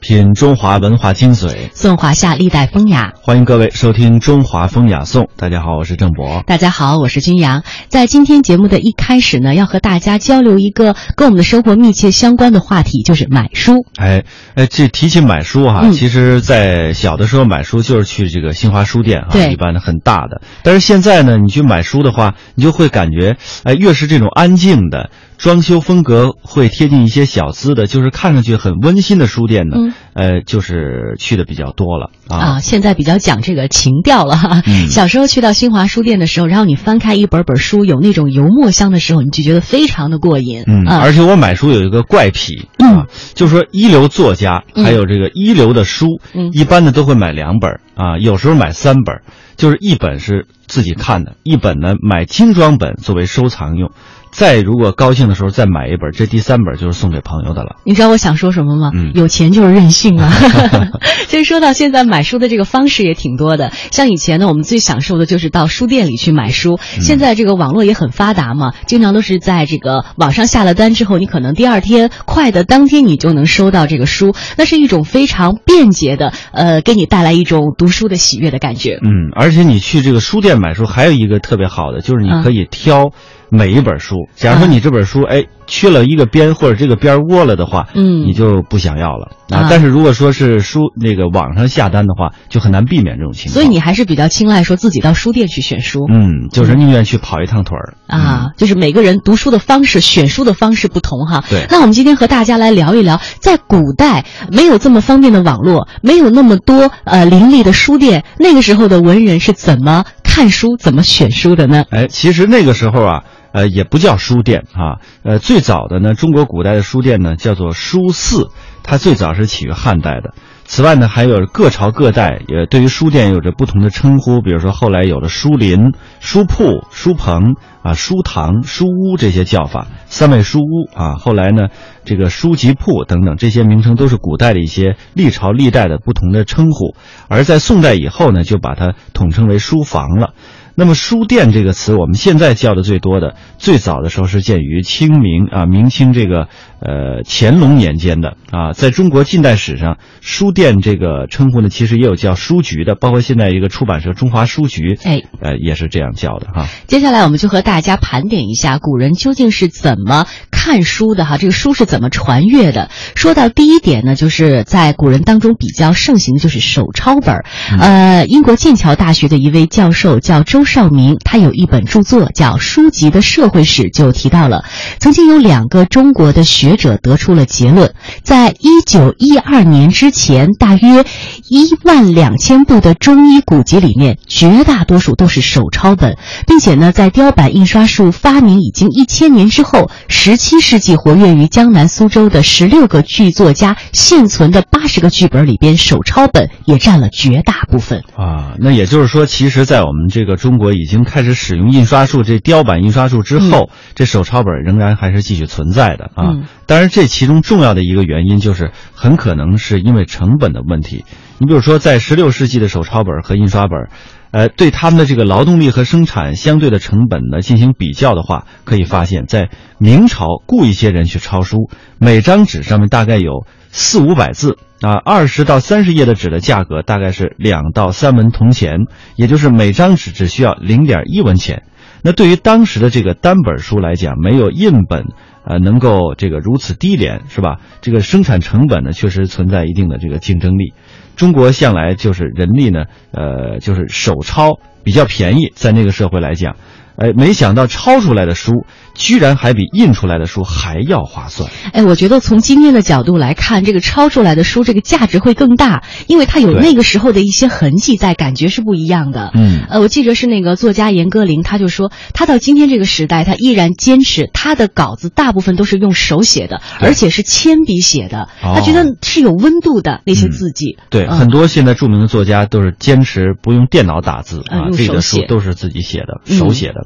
品中华文化精髓，颂华夏历代风雅。欢迎各位收听《中华风雅颂》。大家好，我是郑博。大家好，我是君阳。在今天节目的一开始呢，要和大家交流一个跟我们的生活密切相关的话题，就是买书。哎哎，这提起买书哈、嗯其实，在小的时候买书就是去这个新华书店啊，一般的很大的。但是现在呢，你去买书的话，你就会感觉，哎，越是这种安静的。装修风格会贴近一些小资的，就是看上去很温馨的书店呢，嗯。呃，就是去的比较多了啊，现在比较讲这个情调了哈。嗯。小时候去到新华书店的时候，然后你翻开一本本书，有那种油墨香的时候，你就觉得非常的过瘾。嗯，啊。而且我买书有一个怪癖嗯。啊，就是说一流作家嗯还有这个一流的书，嗯。一般的都会买两本啊，有时候买三本，就是一本是自己看的，一本呢买精装本作为收藏用，再如果高兴的时候再买一本，这第三本就是送给朋友的了。你知道我想说什么吗？嗯有钱就是任性啊！所以说到现在买书的这个方式也挺多的，像以前呢，我们最享受的就是到书店里去买书。现在这个网络也很发达嘛，经常都是在这个网上下了单之后，你可能第二天快的当天你就能收到这个书，那是一种非常便捷的，呃，给你带来一种读书的喜悦的感觉。嗯，而且你去这个书店买书还有一个特别好的，就是你可以挑每一本书。假如说啊你这本书哎缺了一个边或者这个边窝了的话，嗯你就不想要了啊但是如果说是书那个网上下单的话，就很难避免这种情况。所以你还是比较青睐说自己到书店去选书。嗯，就是宁愿去跑一趟腿儿啊，就是每个人读书的方式、选书的方式不同哈。对那我们今天和大家来聊一聊，在古代没有这么方便的网络，没有那么多呃林立的书店，那个时候的文人是怎么看书、怎么选书的呢？哎，其实那个时候啊，呃，也不叫书店啊，呃，最早的呢，中国古代的书店呢叫做书肆，它最早是起于汉代的。此外呢，还有各朝各代也对于书店有着不同的称呼，比如说后来有了书林、书铺、书棚啊、书堂、书屋这些叫法，三味书屋啊，后来呢，这个书籍铺等等这些名称都是古代的一些历朝历代的不同的称呼，而在宋代以后呢，就把它统称为书房了。那么“书店”这个词，我们现在叫的最多的，最早的时候是见于清明啊，明清这个呃乾隆年间的啊，在中国近代史上，书店这个称呼呢，其实也有叫书局的，包括现在一个出版社中华书局，哎，呃，也是这样叫的哈。接下来我们就和大家盘点一下古人究竟是怎么看书的哈，这个书是怎么传阅的。说到第一点呢，就是在古人当中比较盛行的就是手抄本儿。呃，英国剑桥大学的一位教授叫周少明，他有一本著作叫《书籍的社会史》，就提到了曾经有两个中国的学者得出了结论，在一九一二年之前，大约一万两千部的中医古籍里面，绝大多数都是手抄本，并且呢，在雕版印刷术发明已经一千年之后，十七世纪活跃于江南苏州的十六个剧作家现存的八十个剧本里边，手抄本也占了绝大部分。啊，那也就是说，其实，在我们这个中国已经开始使用印刷术，这雕版印刷术之后，这手抄本仍然还是继续存在的啊。嗯当然，这其中重要的一个原因就是，很可能是因为成本的问题。你比如说，在十六世纪的手抄本和印刷本，呃，对他们的这个劳动力和生产相对的成本呢进行比较的话，可以发现，在明朝雇一些人去抄书，每张纸上面大概有四五百字啊，二十到三十页的纸的价格大概是两到三文铜钱，也就是每张纸只需要零点一文钱。那对于当时的这个单本书来讲，没有印本，呃，能够这个如此低廉，是吧？这个生产成本呢，确实存在一定的这个竞争力。中国向来就是人力呢，呃，就是手抄比较便宜，在那个社会来讲，哎，没想到抄出来的书居然还比印出来的书还要划算。哎，我觉得从今天的角度来看，这个抄出来的书这个价值会更大，因为它有那个时候的一些痕迹在，感觉是不一样的。嗯呃，我记得是那个作家严歌苓，他就说，他到今天这个时代，他依然坚持他的稿子大部分都是用手写的，而且是铅笔写的，哦他觉得是有温度的那些嗯字迹。对，嗯很多现在著名的作家都是坚持不用电脑打字啊，自己的书都是自己写的，嗯手写的。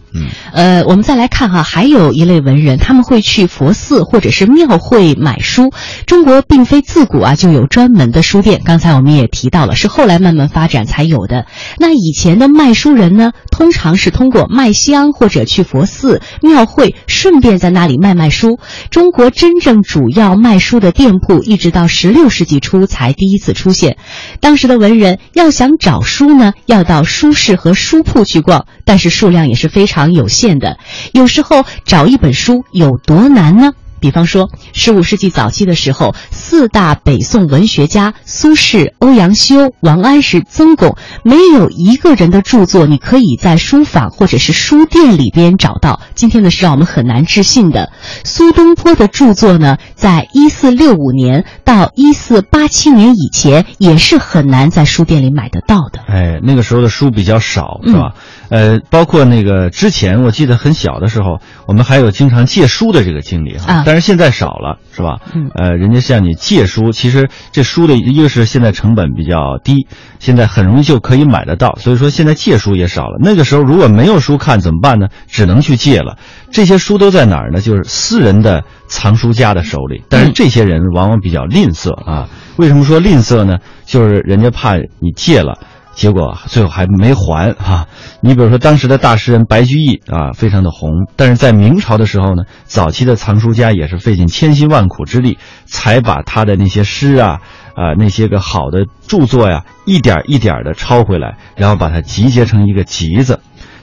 嗯，呃，我们再来看哈，还有一类文人，他们会去佛寺或者是庙会买书。中国并非自古啊就有专门的书店，刚才我们也提到了，是后来慢慢发展才有的。那以前的卖书人呢，通常是通过卖香或者去佛寺、庙会，顺便在那里卖卖书。中国真正主要卖书的店铺，一直到十六世纪初才第一次出现。当时的文人要想找书呢，要到书市和书铺去逛，但是数量也是非常常有限的。有时候找一本书有多难呢？比方说，十五世纪早期的时候，四大北宋文学家苏轼、欧阳修、王安石、曾巩，没有一个人的著作你可以在书坊或者是书店里边找到。今天呢，是让我们很难置信的。苏东坡的著作呢，在一四六五年到一四八七年以前，也是很难在书店里买得到的。哎，那个时候的书比较少，是吧？呃，包括那个之前，我记得很小的时候，我们还有经常借书的这个经历哈，但是现在少了，是吧？嗯，呃，人家向你借书，其实这书的一个是现在成本比较低，现在很容易就可以买得到，所以说现在借书也少了。那个时候如果没有书看怎么办呢？只能去借了。这些书都在哪儿呢？就是私人的藏书家的手里，但是这些人往往比较吝啬啊。为什么说吝啬呢？就是人家怕你借了。结果最后还没还哈，你比如说当时的大诗人白居易啊，非常的红，但是在明朝的时候呢，早期的藏书家也是费尽千辛万苦之力，才把他的那些诗啊，啊那些个好的著作呀，一点一点的抄回来，然后把它集结成一个集子。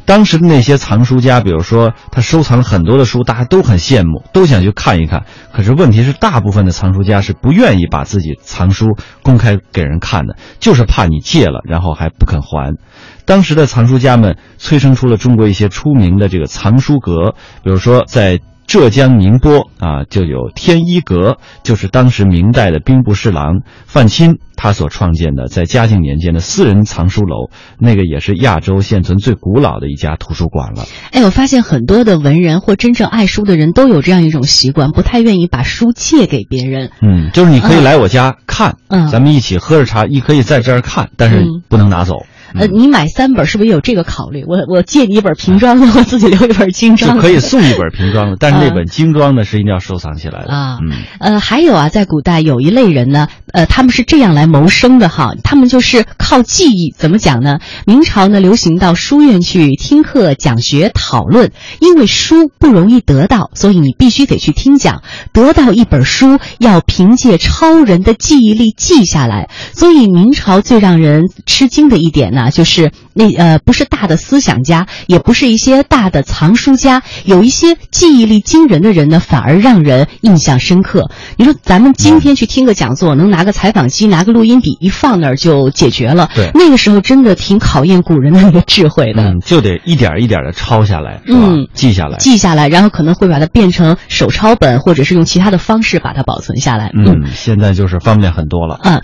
当时的那些藏书家，比如说他收藏了很多的书，大家都很羡慕，都想去看一看。可是问题是，大部分的藏书家是不愿意把自己藏书公开给人看的，就是怕你借了，然后还不肯还。当时的藏书家们催生出了中国一些出名的这个藏书阁，比如说在。浙江宁波啊，就有天一阁，就是当时明代的兵部侍郎范钦他所创建的，在嘉靖年间的私人藏书楼，那个也是亚洲现存最古老的一家图书馆了。哎，我发现很多的文人或真正爱书的人都有这样一种习惯，不太愿意把书借给别人。嗯，就是你可以来我家看，嗯，咱们一起喝着茶，你可以在这儿看，但是不能拿走。呃，你买三本是不是也有这个考虑？我我借你一本瓶装的，我自己留一本精装。就可以送一本瓶装的，但是那本精装的是一定要收藏起来的啊。嗯，呃，还有啊，在古代有一类人呢，呃，他们是这样来谋生的哈，他们就是靠记忆。怎么讲呢？明朝呢，流行到书院去听课、讲学、讨论，因为书不容易得到，所以你必须得去听讲。得到一本书，要凭借超人的记忆力记下来。所以明朝最让人吃惊的一点呢。啊，就是那呃，不是大的思想家，也不是一些大的藏书家，有一些记忆力惊人的人呢，反而让人印象深刻。你说咱们今天去听个讲座，能拿个采访机，拿个录音笔一放那儿就解决了。对，那个时候真的挺考验古人的那个智慧的。嗯，就得一点一点的抄下来，嗯，记下来，记下来，然后可能会把它变成手抄本，或者是用其他的方式把它保存下来。嗯，现在就是方便很多了。嗯。